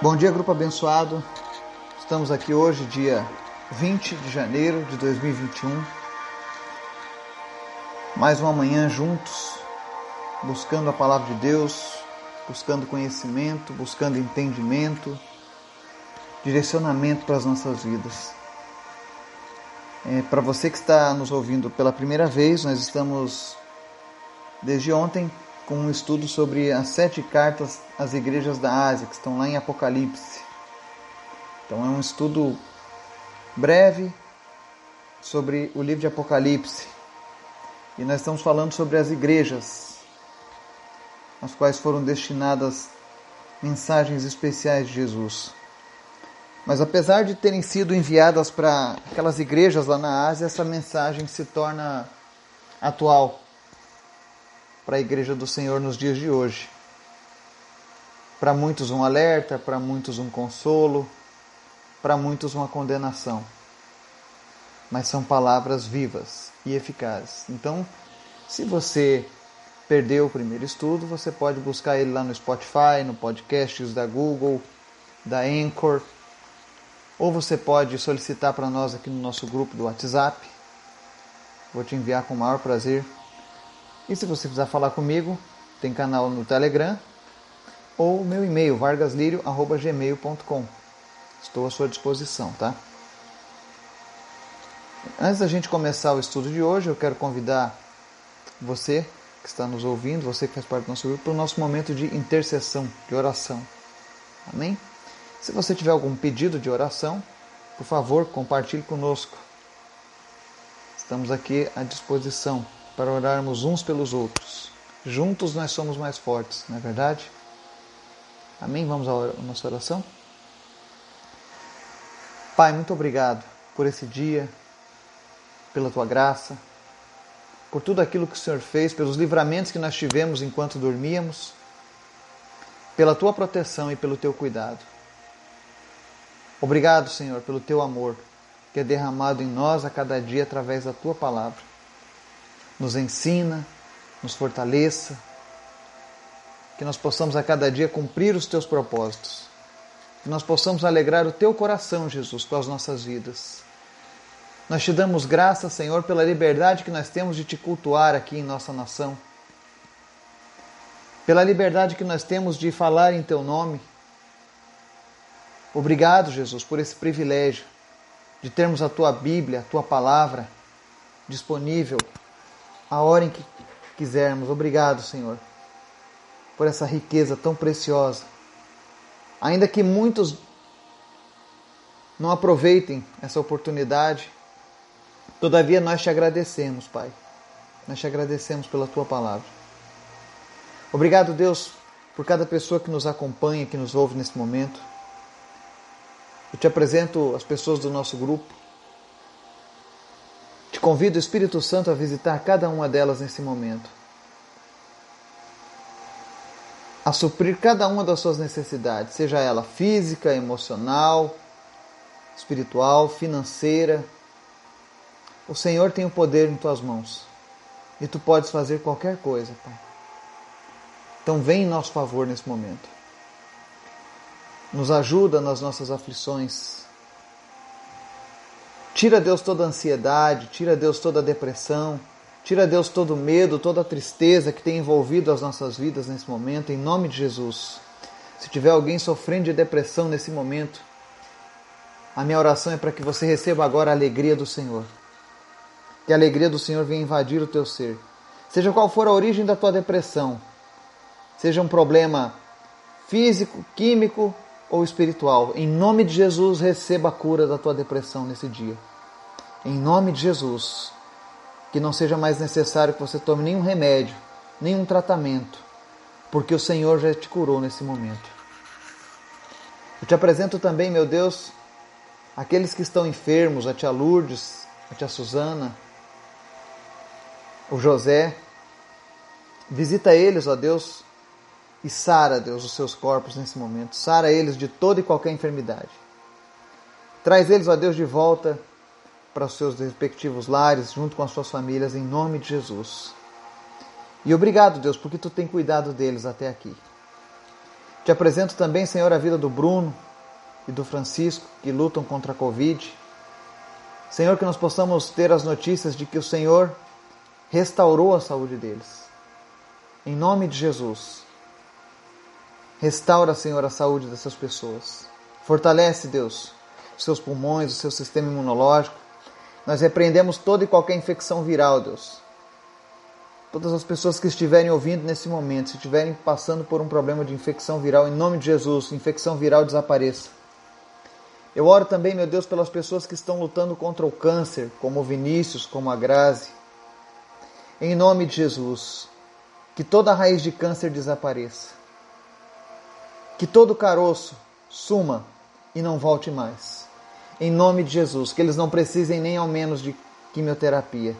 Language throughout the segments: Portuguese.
Bom dia, grupo abençoado. Estamos aqui hoje, dia 20 de janeiro de 2021. Mais uma manhã juntos, buscando a palavra de Deus, buscando conhecimento, buscando entendimento, direcionamento para as nossas vidas. É, para você que está nos ouvindo pela primeira vez, nós estamos desde ontem com um estudo sobre as sete cartas às igrejas da Ásia, que estão lá em Apocalipse. Então é um estudo breve sobre o livro de Apocalipse. E nós estamos falando sobre as igrejas, às quais foram destinadas mensagens especiais de Jesus. Mas apesar de terem sido enviadas para aquelas igrejas lá na Ásia, essa mensagem se torna atual para a igreja do Senhor nos dias de hoje. Para muitos um alerta, para muitos um consolo, para muitos uma condenação. Mas são palavras vivas e eficazes. Então, se você perdeu o primeiro estudo, você pode buscar ele lá no Spotify, no podcasts da Google, da Anchor, ou você pode solicitar para nós aqui no nosso grupo do WhatsApp. Vou te enviar com o maior prazer e se você quiser falar comigo, tem canal no Telegram ou meu e-mail vargaslirio@gmail.com. Estou à sua disposição, tá? Antes da gente começar o estudo de hoje, eu quero convidar você que está nos ouvindo, você que faz parte do nosso grupo, para o nosso momento de intercessão, de oração. Amém? Se você tiver algum pedido de oração, por favor, compartilhe conosco. Estamos aqui à disposição para orarmos uns pelos outros. Juntos nós somos mais fortes, não é verdade? Amém? Vamos à nossa oração? Pai, muito obrigado por esse dia, pela tua graça, por tudo aquilo que o Senhor fez, pelos livramentos que nós tivemos enquanto dormíamos, pela tua proteção e pelo teu cuidado. Obrigado, Senhor, pelo teu amor que é derramado em nós a cada dia através da tua palavra nos ensina, nos fortaleça, que nós possamos a cada dia cumprir os teus propósitos, que nós possamos alegrar o teu coração, Jesus, com as nossas vidas. Nós te damos graça, Senhor, pela liberdade que nós temos de te cultuar aqui em nossa nação, pela liberdade que nós temos de falar em teu nome. Obrigado, Jesus, por esse privilégio de termos a tua Bíblia, a tua palavra disponível a hora em que quisermos. Obrigado, Senhor, por essa riqueza tão preciosa. Ainda que muitos não aproveitem essa oportunidade, todavia nós te agradecemos, Pai. Nós te agradecemos pela tua palavra. Obrigado, Deus, por cada pessoa que nos acompanha, que nos ouve nesse momento. Eu te apresento as pessoas do nosso grupo. Convido, o Espírito Santo, a visitar cada uma delas nesse momento. A suprir cada uma das suas necessidades, seja ela física, emocional, espiritual, financeira. O Senhor tem o poder em tuas mãos e tu podes fazer qualquer coisa, Pai. Então vem em nosso favor nesse momento. Nos ajuda nas nossas aflições, Tira, Deus, toda a ansiedade, tira, Deus, toda a depressão, tira, Deus, todo o medo, toda a tristeza que tem envolvido as nossas vidas nesse momento, em nome de Jesus. Se tiver alguém sofrendo de depressão nesse momento, a minha oração é para que você receba agora a alegria do Senhor. Que a alegria do Senhor venha invadir o teu ser. Seja qual for a origem da tua depressão, seja um problema físico, químico ou espiritual, em nome de Jesus, receba a cura da tua depressão nesse dia. Em nome de Jesus, que não seja mais necessário que você tome nenhum remédio, nenhum tratamento, porque o Senhor já te curou nesse momento. Eu te apresento também, meu Deus, aqueles que estão enfermos, a tia Lourdes, a tia Susana, o José. Visita eles, ó Deus, e sara, Deus, os seus corpos nesse momento. Sara eles de toda e qualquer enfermidade. Traz eles, ó Deus, de volta para os seus respectivos lares, junto com as suas famílias, em nome de Jesus. E obrigado, Deus, porque tu tem cuidado deles até aqui. Te apresento também, Senhor, a vida do Bruno e do Francisco, que lutam contra a Covid. Senhor, que nós possamos ter as notícias de que o Senhor restaurou a saúde deles. Em nome de Jesus. Restaura, Senhor, a saúde dessas pessoas. Fortalece, Deus, os seus pulmões, o seu sistema imunológico. Nós repreendemos toda e qualquer infecção viral, Deus. Todas as pessoas que estiverem ouvindo nesse momento, se estiverem passando por um problema de infecção viral, em nome de Jesus, infecção viral desapareça. Eu oro também, meu Deus, pelas pessoas que estão lutando contra o câncer, como o Vinícius, como a Grazi. Em nome de Jesus, que toda raiz de câncer desapareça. Que todo caroço suma e não volte mais. Em nome de Jesus, que eles não precisem nem ao menos de quimioterapia.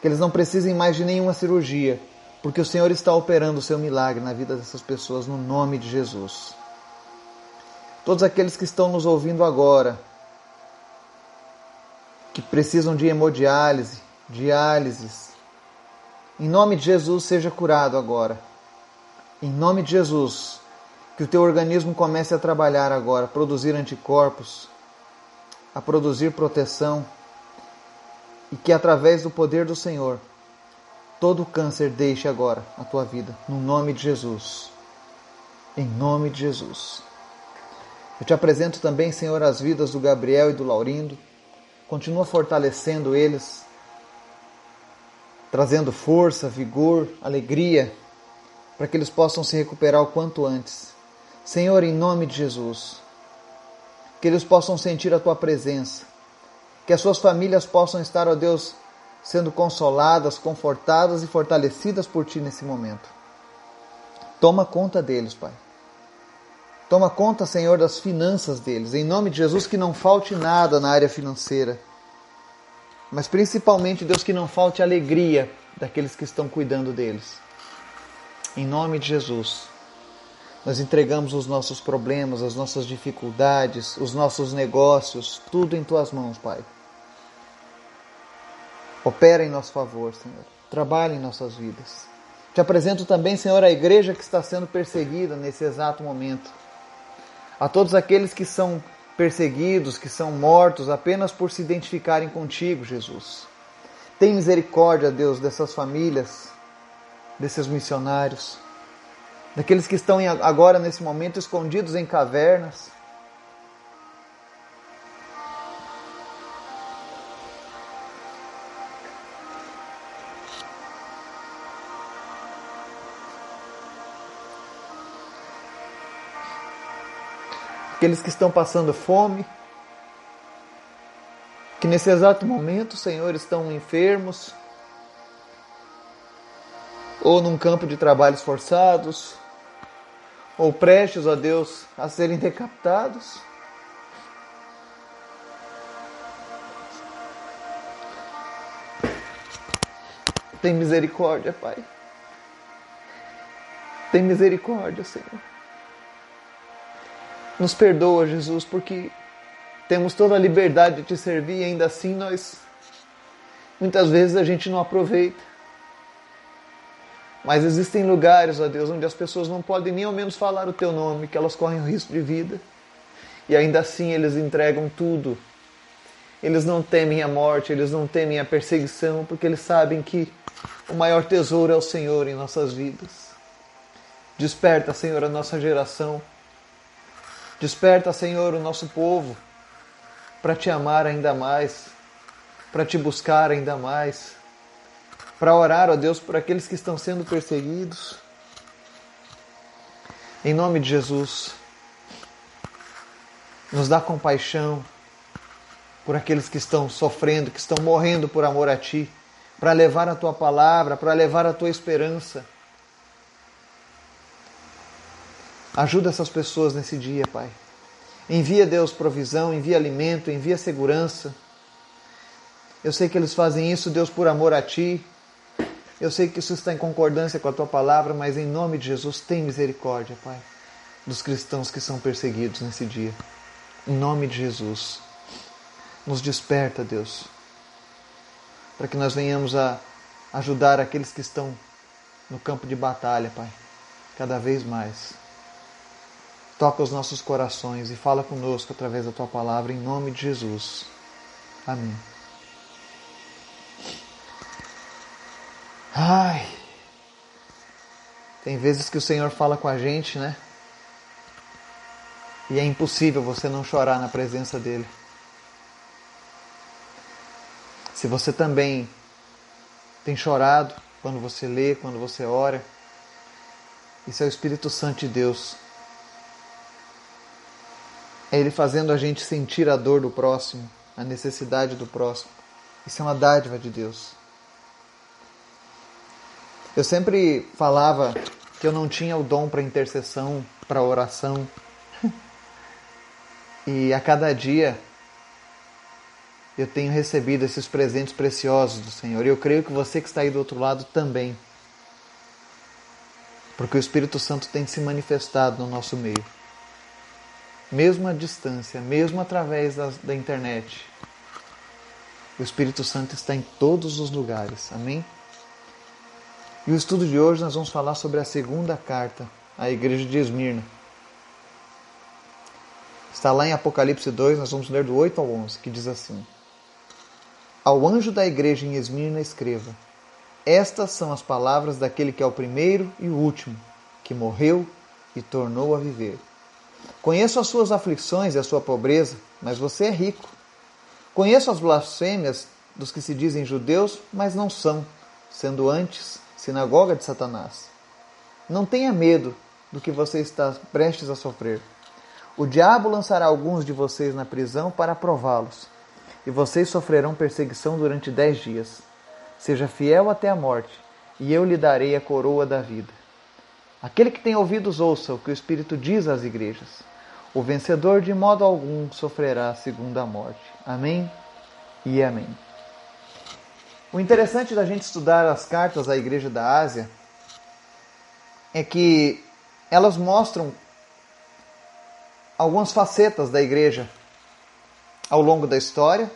Que eles não precisem mais de nenhuma cirurgia, porque o Senhor está operando o seu milagre na vida dessas pessoas no nome de Jesus. Todos aqueles que estão nos ouvindo agora, que precisam de hemodiálise, diálises, em nome de Jesus, seja curado agora. Em nome de Jesus, que o teu organismo comece a trabalhar agora, a produzir anticorpos, a produzir proteção e que através do poder do Senhor todo câncer deixe agora a tua vida, no nome de Jesus. Em nome de Jesus. Eu te apresento também, Senhor, as vidas do Gabriel e do Laurindo. Continua fortalecendo eles trazendo força, vigor, alegria, para que eles possam se recuperar o quanto antes. Senhor, em nome de Jesus, que eles possam sentir a tua presença, que as suas famílias possam estar, ó Deus, sendo consoladas, confortadas e fortalecidas por ti nesse momento. Toma conta deles, Pai. Toma conta, Senhor, das finanças deles. Em nome de Jesus, que não falte nada na área financeira mas principalmente, Deus, que não falte alegria daqueles que estão cuidando deles. Em nome de Jesus, nós entregamos os nossos problemas, as nossas dificuldades, os nossos negócios, tudo em tuas mãos, Pai. Opera em nosso favor, Senhor. Trabalha em nossas vidas. Te apresento também, Senhor, a igreja que está sendo perseguida nesse exato momento. A todos aqueles que são perseguidos, que são mortos apenas por se identificarem contigo, Jesus. Tem misericórdia, Deus, dessas famílias, desses missionários, daqueles que estão agora, nesse momento, escondidos em cavernas. aqueles que estão passando fome, que nesse exato momento, Senhor, estão enfermos, ou num campo de trabalhos forçados, ou prestes, a Deus, a serem decapitados. Tem misericórdia, Pai. Tem misericórdia, Senhor. Nos perdoa, Jesus, porque temos toda a liberdade de te servir e ainda assim nós muitas vezes a gente não aproveita. Mas existem lugares, ó Deus, onde as pessoas não podem nem ao menos falar o teu nome, que elas correm o risco de vida. E ainda assim eles entregam tudo. Eles não temem a morte, eles não temem a perseguição, porque eles sabem que o maior tesouro é o Senhor em nossas vidas. Desperta, Senhor, a nossa geração Desperta, Senhor, o nosso povo para te amar ainda mais, para te buscar ainda mais, para orar, ó Deus, por aqueles que estão sendo perseguidos. Em nome de Jesus, nos dá compaixão por aqueles que estão sofrendo, que estão morrendo por amor a Ti, para levar a Tua palavra, para levar a Tua esperança. Ajuda essas pessoas nesse dia, Pai. Envia, Deus, provisão, envia alimento, envia segurança. Eu sei que eles fazem isso, Deus, por amor a Ti. Eu sei que isso está em concordância com a Tua palavra, mas em nome de Jesus, tem misericórdia, Pai, dos cristãos que são perseguidos nesse dia. Em nome de Jesus, nos desperta, Deus, para que nós venhamos a ajudar aqueles que estão no campo de batalha, Pai, cada vez mais. Toca os nossos corações e fala conosco através da tua palavra, em nome de Jesus. Amém. Ai. Tem vezes que o Senhor fala com a gente, né? E é impossível você não chorar na presença dele. Se você também tem chorado quando você lê, quando você ora, isso é o Espírito Santo de Deus. É Ele fazendo a gente sentir a dor do próximo, a necessidade do próximo. Isso é uma dádiva de Deus. Eu sempre falava que eu não tinha o dom para intercessão, para oração. E a cada dia eu tenho recebido esses presentes preciosos do Senhor. E eu creio que você que está aí do outro lado também. Porque o Espírito Santo tem se manifestado no nosso meio. Mesmo à distância, mesmo através da, da internet. O Espírito Santo está em todos os lugares. Amém? E o estudo de hoje nós vamos falar sobre a segunda carta à igreja de Esmirna. Está lá em Apocalipse 2, nós vamos ler do 8 ao 11, que diz assim: Ao anjo da igreja em Esmirna escreva: Estas são as palavras daquele que é o primeiro e o último, que morreu e tornou a viver. Conheço as suas aflições e a sua pobreza, mas você é rico. Conheço as blasfêmias dos que se dizem judeus, mas não são, sendo antes sinagoga de Satanás. Não tenha medo do que você está prestes a sofrer. O diabo lançará alguns de vocês na prisão para prová-los, e vocês sofrerão perseguição durante dez dias. Seja fiel até a morte, e eu lhe darei a coroa da vida. Aquele que tem ouvidos, ouça o que o Espírito diz às igrejas. O vencedor de modo algum sofrerá a segunda morte. Amém e amém. O interessante da gente estudar as cartas à Igreja da Ásia é que elas mostram algumas facetas da igreja ao longo da história,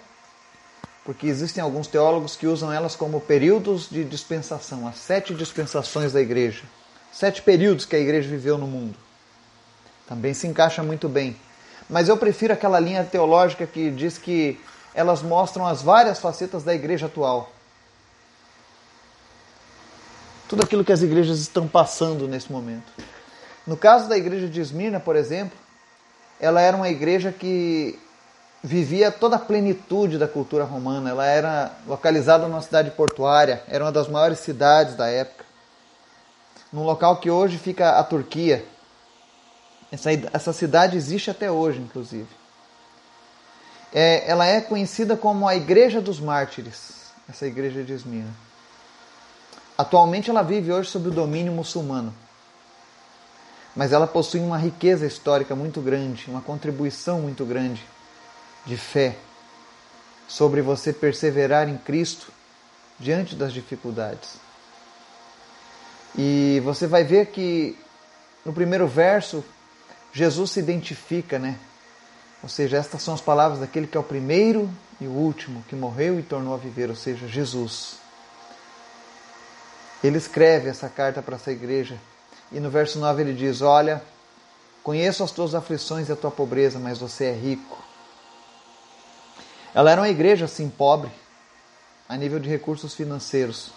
porque existem alguns teólogos que usam elas como períodos de dispensação, as sete dispensações da igreja, sete períodos que a igreja viveu no mundo. Também se encaixa muito bem. Mas eu prefiro aquela linha teológica que diz que elas mostram as várias facetas da igreja atual tudo aquilo que as igrejas estão passando nesse momento. No caso da igreja de Esmirna, por exemplo, ela era uma igreja que vivia toda a plenitude da cultura romana. Ela era localizada numa cidade portuária, era uma das maiores cidades da época. Num local que hoje fica a Turquia. Essa, essa cidade existe até hoje, inclusive. É, ela é conhecida como a Igreja dos Mártires, essa igreja de Esmirna. Atualmente ela vive hoje sob o domínio muçulmano. Mas ela possui uma riqueza histórica muito grande, uma contribuição muito grande de fé sobre você perseverar em Cristo diante das dificuldades. E você vai ver que no primeiro verso Jesus se identifica, né? Ou seja, estas são as palavras daquele que é o primeiro e o último, que morreu e tornou a viver, ou seja, Jesus. Ele escreve essa carta para essa igreja e no verso 9 ele diz: Olha, conheço as tuas aflições e a tua pobreza, mas você é rico. Ela era uma igreja assim pobre, a nível de recursos financeiros,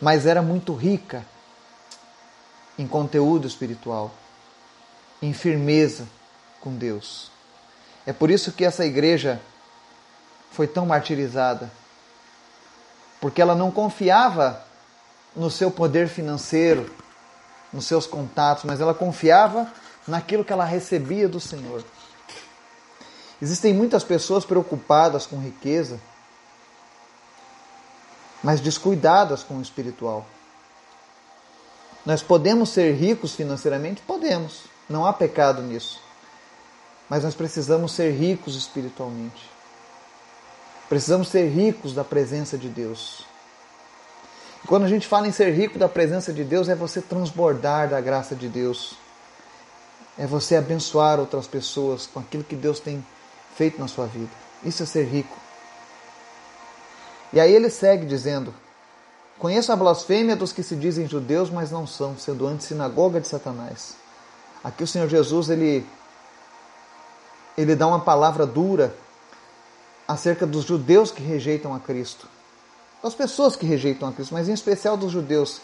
mas era muito rica em conteúdo espiritual, em firmeza com Deus. É por isso que essa igreja foi tão martirizada, porque ela não confiava no seu poder financeiro, nos seus contatos, mas ela confiava naquilo que ela recebia do Senhor. Existem muitas pessoas preocupadas com riqueza, mas descuidadas com o espiritual. Nós podemos ser ricos financeiramente? Podemos, não há pecado nisso. Mas nós precisamos ser ricos espiritualmente. Precisamos ser ricos da presença de Deus. Quando a gente fala em ser rico da presença de Deus, é você transbordar da graça de Deus. É você abençoar outras pessoas com aquilo que Deus tem feito na sua vida. Isso é ser rico. E aí ele segue dizendo: Conheço a blasfêmia dos que se dizem judeus, mas não são, sendo antes sinagoga de Satanás. Aqui o Senhor Jesus ele ele dá uma palavra dura acerca dos judeus que rejeitam a Cristo. Das pessoas que rejeitam a Cristo, mas em especial dos judeus.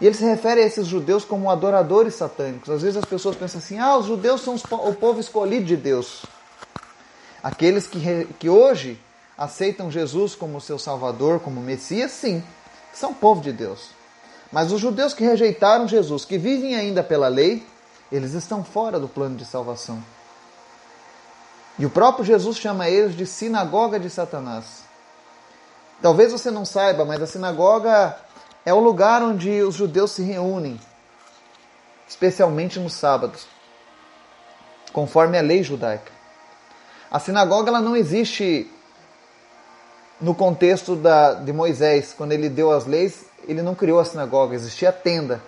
E ele se refere a esses judeus como adoradores satânicos. Às vezes as pessoas pensam assim: ah, os judeus são o povo escolhido de Deus. Aqueles que, que hoje aceitam Jesus como seu Salvador, como Messias, sim, são povo de Deus. Mas os judeus que rejeitaram Jesus, que vivem ainda pela lei, eles estão fora do plano de salvação. E o próprio Jesus chama eles de sinagoga de Satanás. Talvez você não saiba, mas a sinagoga é o lugar onde os judeus se reúnem, especialmente nos sábados, conforme a lei judaica. A sinagoga ela não existe no contexto da, de Moisés, quando ele deu as leis, ele não criou a sinagoga, existia a tenda,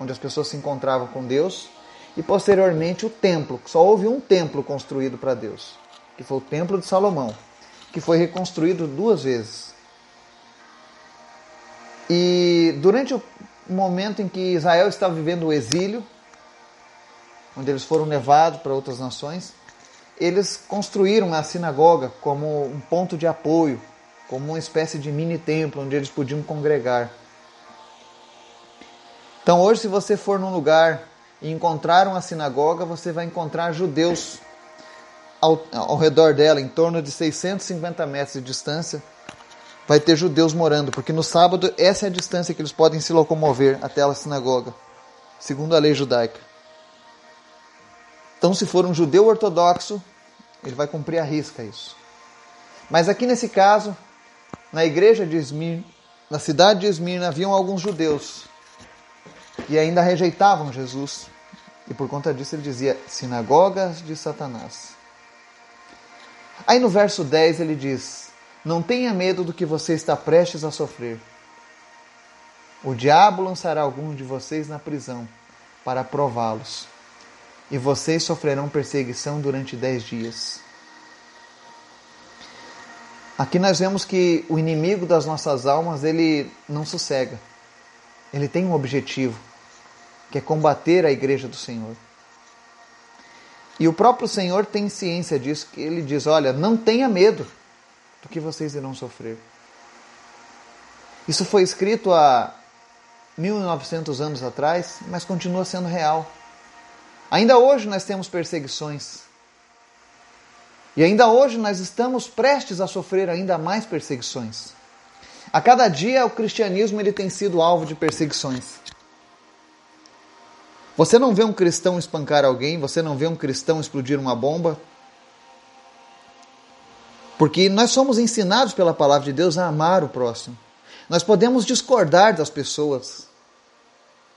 onde as pessoas se encontravam com Deus, e posteriormente o templo. Só houve um templo construído para Deus, que foi o Templo de Salomão, que foi reconstruído duas vezes. E durante o momento em que Israel estava vivendo o exílio, onde eles foram levados para outras nações, eles construíram a sinagoga como um ponto de apoio, como uma espécie de mini templo onde eles podiam congregar. Então hoje, se você for num lugar e encontrar uma sinagoga, você vai encontrar judeus ao, ao redor dela, em torno de 650 metros de distância, vai ter judeus morando, porque no sábado essa é a distância que eles podem se locomover até a sinagoga, segundo a lei judaica. Então, se for um judeu ortodoxo, ele vai cumprir a risca isso. Mas aqui nesse caso, na igreja de Esmirna, na cidade de Esmirna, haviam alguns judeus que ainda rejeitavam Jesus. E por conta disso ele dizia: sinagogas de Satanás. Aí no verso 10 ele diz: Não tenha medo do que você está prestes a sofrer. O diabo lançará alguns de vocês na prisão para prová-los, e vocês sofrerão perseguição durante dez dias. Aqui nós vemos que o inimigo das nossas almas ele não sossega. Ele tem um objetivo que é combater a igreja do Senhor. E o próprio Senhor tem ciência disso, que ele diz: olha, não tenha medo do que vocês irão sofrer. Isso foi escrito há 1900 anos atrás, mas continua sendo real. Ainda hoje nós temos perseguições. E ainda hoje nós estamos prestes a sofrer ainda mais perseguições. A cada dia o cristianismo ele tem sido alvo de perseguições. Você não vê um cristão espancar alguém, você não vê um cristão explodir uma bomba. Porque nós somos ensinados pela palavra de Deus a amar o próximo. Nós podemos discordar das pessoas.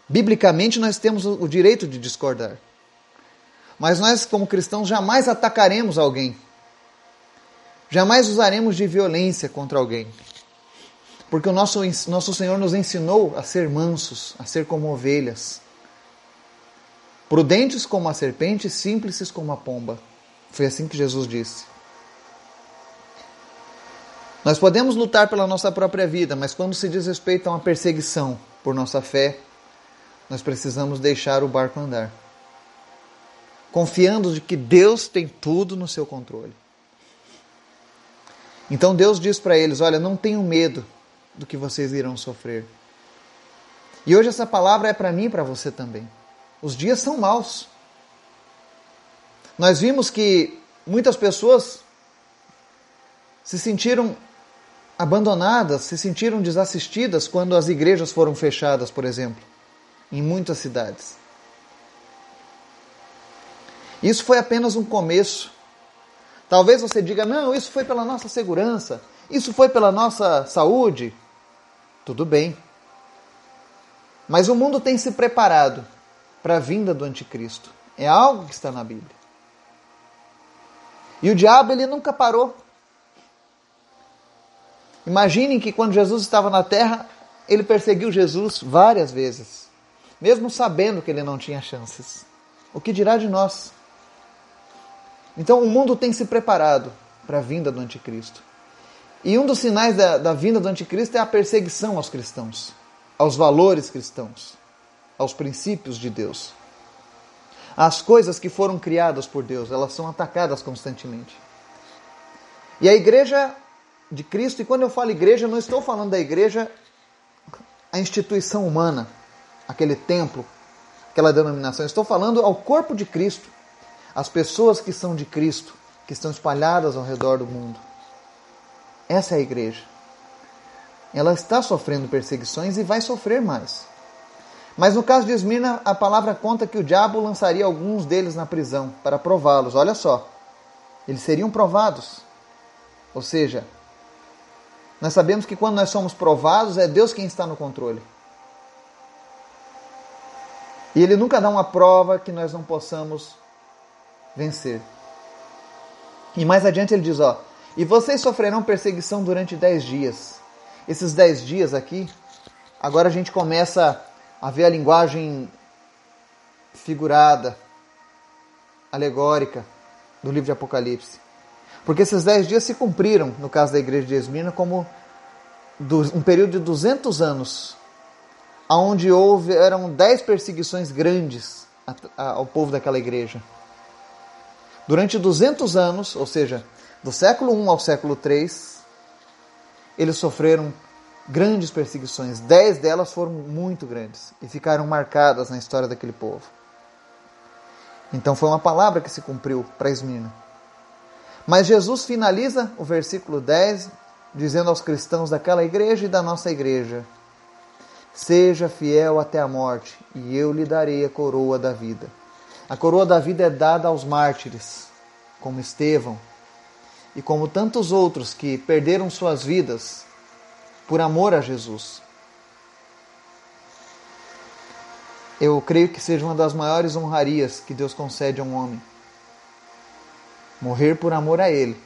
Biblicamente, nós temos o direito de discordar. Mas nós, como cristãos, jamais atacaremos alguém. Jamais usaremos de violência contra alguém. Porque o nosso, nosso Senhor nos ensinou a ser mansos, a ser como ovelhas Prudentes como a serpente, simples como a pomba. Foi assim que Jesus disse. Nós podemos lutar pela nossa própria vida, mas quando se diz respeito a uma perseguição por nossa fé, nós precisamos deixar o barco andar. Confiando de que Deus tem tudo no seu controle. Então Deus diz para eles: Olha, não tenham medo do que vocês irão sofrer. E hoje essa palavra é para mim e para você também. Os dias são maus. Nós vimos que muitas pessoas se sentiram abandonadas, se sentiram desassistidas quando as igrejas foram fechadas, por exemplo, em muitas cidades. Isso foi apenas um começo. Talvez você diga: não, isso foi pela nossa segurança, isso foi pela nossa saúde. Tudo bem. Mas o mundo tem se preparado para a vinda do anticristo. É algo que está na Bíblia. E o diabo ele nunca parou. Imaginem que quando Jesus estava na terra, ele perseguiu Jesus várias vezes, mesmo sabendo que ele não tinha chances. O que dirá de nós? Então o mundo tem se preparado para a vinda do anticristo. E um dos sinais da, da vinda do anticristo é a perseguição aos cristãos, aos valores cristãos aos princípios de Deus. as coisas que foram criadas por Deus, elas são atacadas constantemente. E a igreja de Cristo, e quando eu falo igreja, eu não estou falando da igreja, a instituição humana, aquele templo, aquela denominação, eu estou falando ao corpo de Cristo, as pessoas que são de Cristo, que estão espalhadas ao redor do mundo. Essa é a igreja. Ela está sofrendo perseguições e vai sofrer mais. Mas no caso de Esmirna, a palavra conta que o diabo lançaria alguns deles na prisão para prová-los. Olha só, eles seriam provados. Ou seja, nós sabemos que quando nós somos provados, é Deus quem está no controle. E Ele nunca dá uma prova que nós não possamos vencer. E mais adiante ele diz: Ó, e vocês sofrerão perseguição durante dez dias. Esses dez dias aqui, agora a gente começa a ver a linguagem figurada, alegórica do livro de Apocalipse. Porque esses dez dias se cumpriram, no caso da igreja de Esmirna, como um período de 200 anos, onde houve, eram dez perseguições grandes ao povo daquela igreja. Durante 200 anos, ou seja, do século I ao século III, eles sofreram grandes perseguições. Dez delas foram muito grandes e ficaram marcadas na história daquele povo. Então foi uma palavra que se cumpriu para Esmirna. Mas Jesus finaliza o versículo 10 dizendo aos cristãos daquela igreja e da nossa igreja: Seja fiel até a morte, e eu lhe darei a coroa da vida. A coroa da vida é dada aos mártires, como Estevão e como tantos outros que perderam suas vidas por amor a Jesus. Eu creio que seja uma das maiores honrarias que Deus concede a um homem. Morrer por amor a Ele.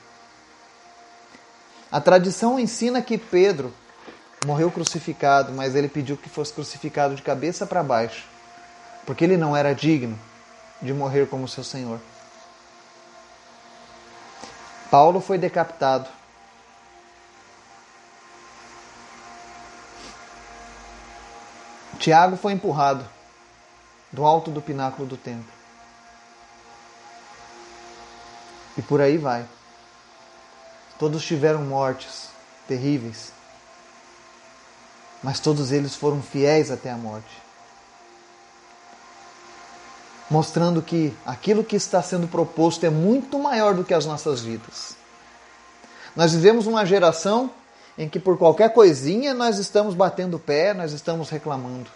A tradição ensina que Pedro morreu crucificado, mas ele pediu que fosse crucificado de cabeça para baixo, porque ele não era digno de morrer como seu Senhor. Paulo foi decapitado. Tiago foi empurrado do alto do pináculo do templo. E por aí vai. Todos tiveram mortes terríveis, mas todos eles foram fiéis até a morte. Mostrando que aquilo que está sendo proposto é muito maior do que as nossas vidas. Nós vivemos uma geração em que por qualquer coisinha nós estamos batendo pé, nós estamos reclamando.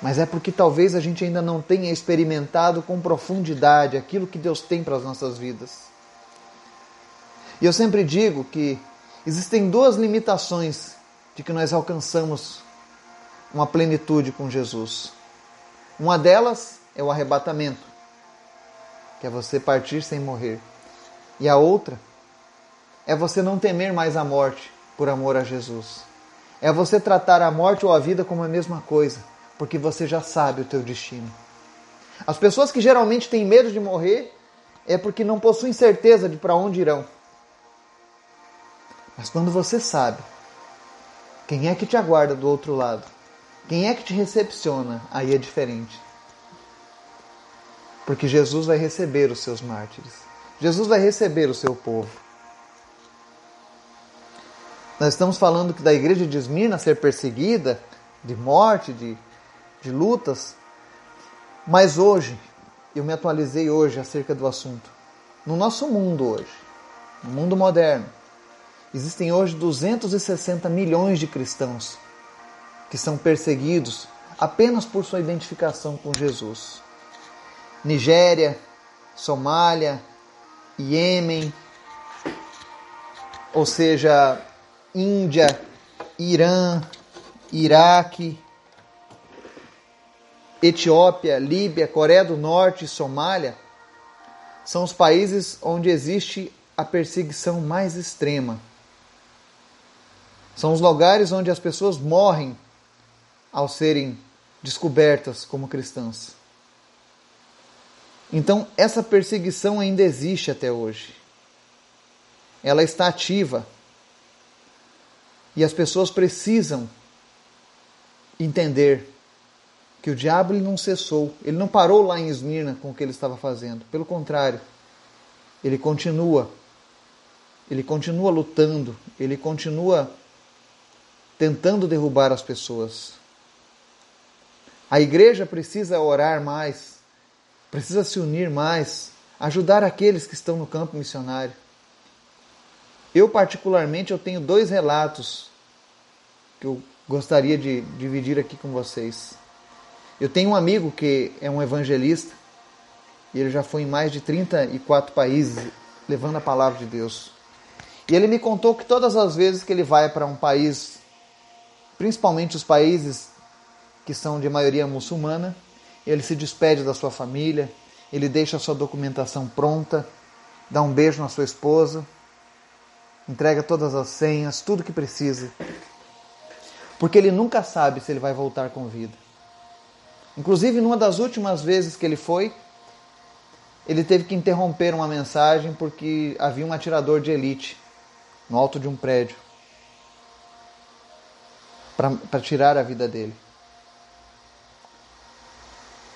Mas é porque talvez a gente ainda não tenha experimentado com profundidade aquilo que Deus tem para as nossas vidas. E eu sempre digo que existem duas limitações de que nós alcançamos uma plenitude com Jesus. Uma delas é o arrebatamento, que é você partir sem morrer. E a outra é você não temer mais a morte por amor a Jesus. É você tratar a morte ou a vida como a mesma coisa, porque você já sabe o teu destino. As pessoas que geralmente têm medo de morrer é porque não possuem certeza de para onde irão. Mas quando você sabe quem é que te aguarda do outro lado, quem é que te recepciona, aí é diferente. Porque Jesus vai receber os seus mártires. Jesus vai receber o seu povo. Nós estamos falando que da igreja de Esmirna ser perseguida, de morte, de, de lutas, mas hoje, eu me atualizei hoje acerca do assunto. No nosso mundo hoje, no mundo moderno, existem hoje 260 milhões de cristãos que são perseguidos apenas por sua identificação com Jesus. Nigéria, Somália, Iêmen, ou seja, Índia, Irã, Iraque, Etiópia, Líbia, Coreia do Norte e Somália são os países onde existe a perseguição mais extrema. São os lugares onde as pessoas morrem ao serem descobertas como cristãs. Então, essa perseguição ainda existe até hoje. Ela está ativa. E as pessoas precisam entender que o diabo ele não cessou, ele não parou lá em Esmirna com o que ele estava fazendo. Pelo contrário, ele continua. Ele continua lutando, ele continua tentando derrubar as pessoas. A igreja precisa orar mais, precisa se unir mais, ajudar aqueles que estão no campo missionário. Eu particularmente eu tenho dois relatos que eu gostaria de dividir aqui com vocês. Eu tenho um amigo que é um evangelista e ele já foi em mais de 34 países levando a palavra de Deus. E ele me contou que todas as vezes que ele vai para um país, principalmente os países que são de maioria muçulmana, ele se despede da sua família, ele deixa a sua documentação pronta, dá um beijo na sua esposa, entrega todas as senhas, tudo que precisa. Porque ele nunca sabe se ele vai voltar com vida. Inclusive, numa das últimas vezes que ele foi, ele teve que interromper uma mensagem porque havia um atirador de elite no alto de um prédio para tirar a vida dele.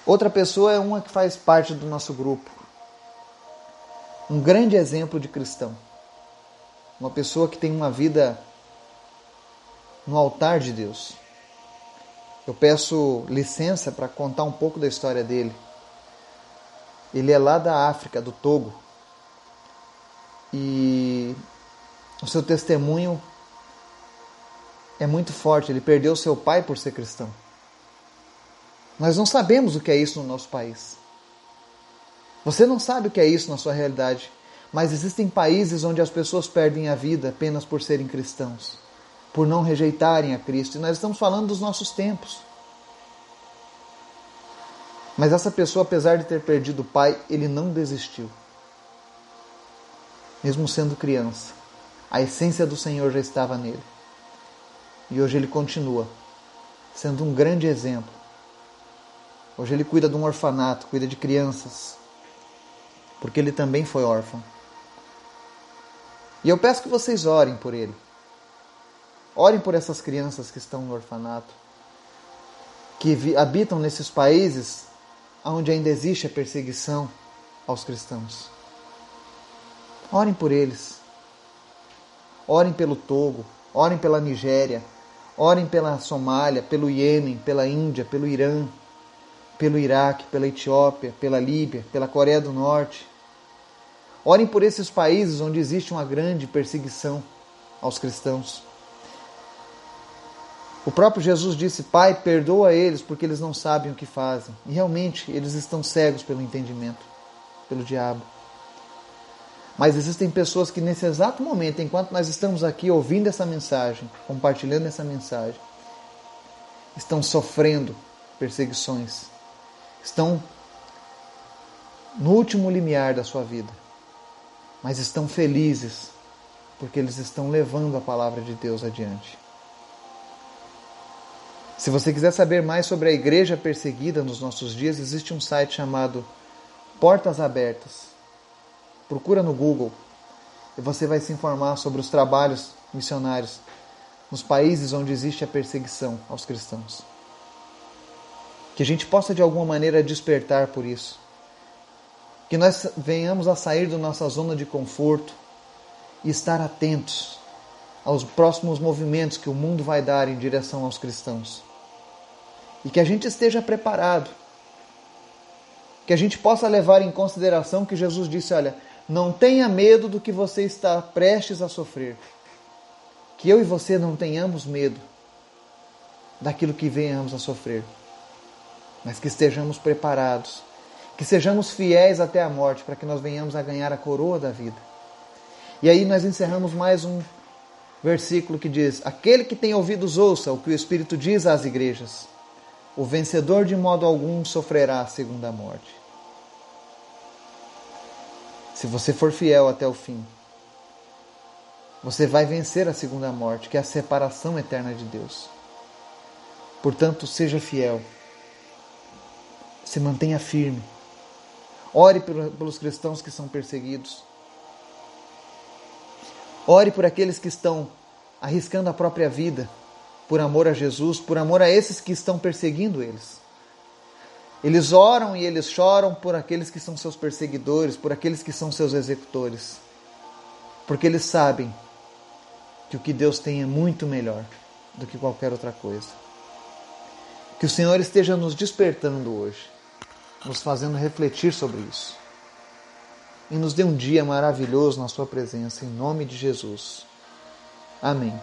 Outra pessoa é uma que faz parte do nosso grupo. Um grande exemplo de cristão. Uma pessoa que tem uma vida no altar de Deus. Eu peço licença para contar um pouco da história dele. Ele é lá da África, do Togo. E o seu testemunho é muito forte. Ele perdeu seu pai por ser cristão. Nós não sabemos o que é isso no nosso país. Você não sabe o que é isso na sua realidade, mas existem países onde as pessoas perdem a vida apenas por serem cristãos, por não rejeitarem a Cristo. E nós estamos falando dos nossos tempos. Mas essa pessoa, apesar de ter perdido o pai, ele não desistiu. Mesmo sendo criança, a essência do Senhor já estava nele. E hoje ele continua sendo um grande exemplo. Hoje ele cuida de um orfanato, cuida de crianças, porque ele também foi órfão. E eu peço que vocês orem por ele. Orem por essas crianças que estão no orfanato, que habitam nesses países onde ainda existe a perseguição aos cristãos. Orem por eles. Orem pelo Togo, orem pela Nigéria, orem pela Somália, pelo Iêmen, pela Índia, pelo Irã, pelo Iraque, pela Etiópia, pela Líbia, pela Coreia do Norte. Orem por esses países onde existe uma grande perseguição aos cristãos. O próprio Jesus disse: Pai, perdoa eles porque eles não sabem o que fazem. E realmente eles estão cegos pelo entendimento, pelo diabo. Mas existem pessoas que nesse exato momento, enquanto nós estamos aqui ouvindo essa mensagem, compartilhando essa mensagem, estão sofrendo perseguições, estão no último limiar da sua vida, mas estão felizes porque eles estão levando a palavra de Deus adiante. Se você quiser saber mais sobre a igreja perseguida nos nossos dias, existe um site chamado Portas Abertas. Procura no Google e você vai se informar sobre os trabalhos missionários nos países onde existe a perseguição aos cristãos. Que a gente possa de alguma maneira despertar por isso. Que nós venhamos a sair da nossa zona de conforto e estar atentos aos próximos movimentos que o mundo vai dar em direção aos cristãos e que a gente esteja preparado. Que a gente possa levar em consideração que Jesus disse: olha, não tenha medo do que você está prestes a sofrer. Que eu e você não tenhamos medo daquilo que venhamos a sofrer, mas que estejamos preparados, que sejamos fiéis até a morte, para que nós venhamos a ganhar a coroa da vida. E aí nós encerramos mais um versículo que diz: Aquele que tem ouvidos, ouça o que o Espírito diz às igrejas. O vencedor de modo algum sofrerá a segunda morte. Se você for fiel até o fim, você vai vencer a segunda morte, que é a separação eterna de Deus. Portanto, seja fiel. Se mantenha firme. Ore pelos cristãos que são perseguidos. Ore por aqueles que estão arriscando a própria vida por amor a Jesus, por amor a esses que estão perseguindo eles. Eles oram e eles choram por aqueles que são seus perseguidores, por aqueles que são seus executores. Porque eles sabem que o que Deus tem é muito melhor do que qualquer outra coisa. Que o Senhor esteja nos despertando hoje, nos fazendo refletir sobre isso. E nos dê um dia maravilhoso na Sua presença, em nome de Jesus. Amém.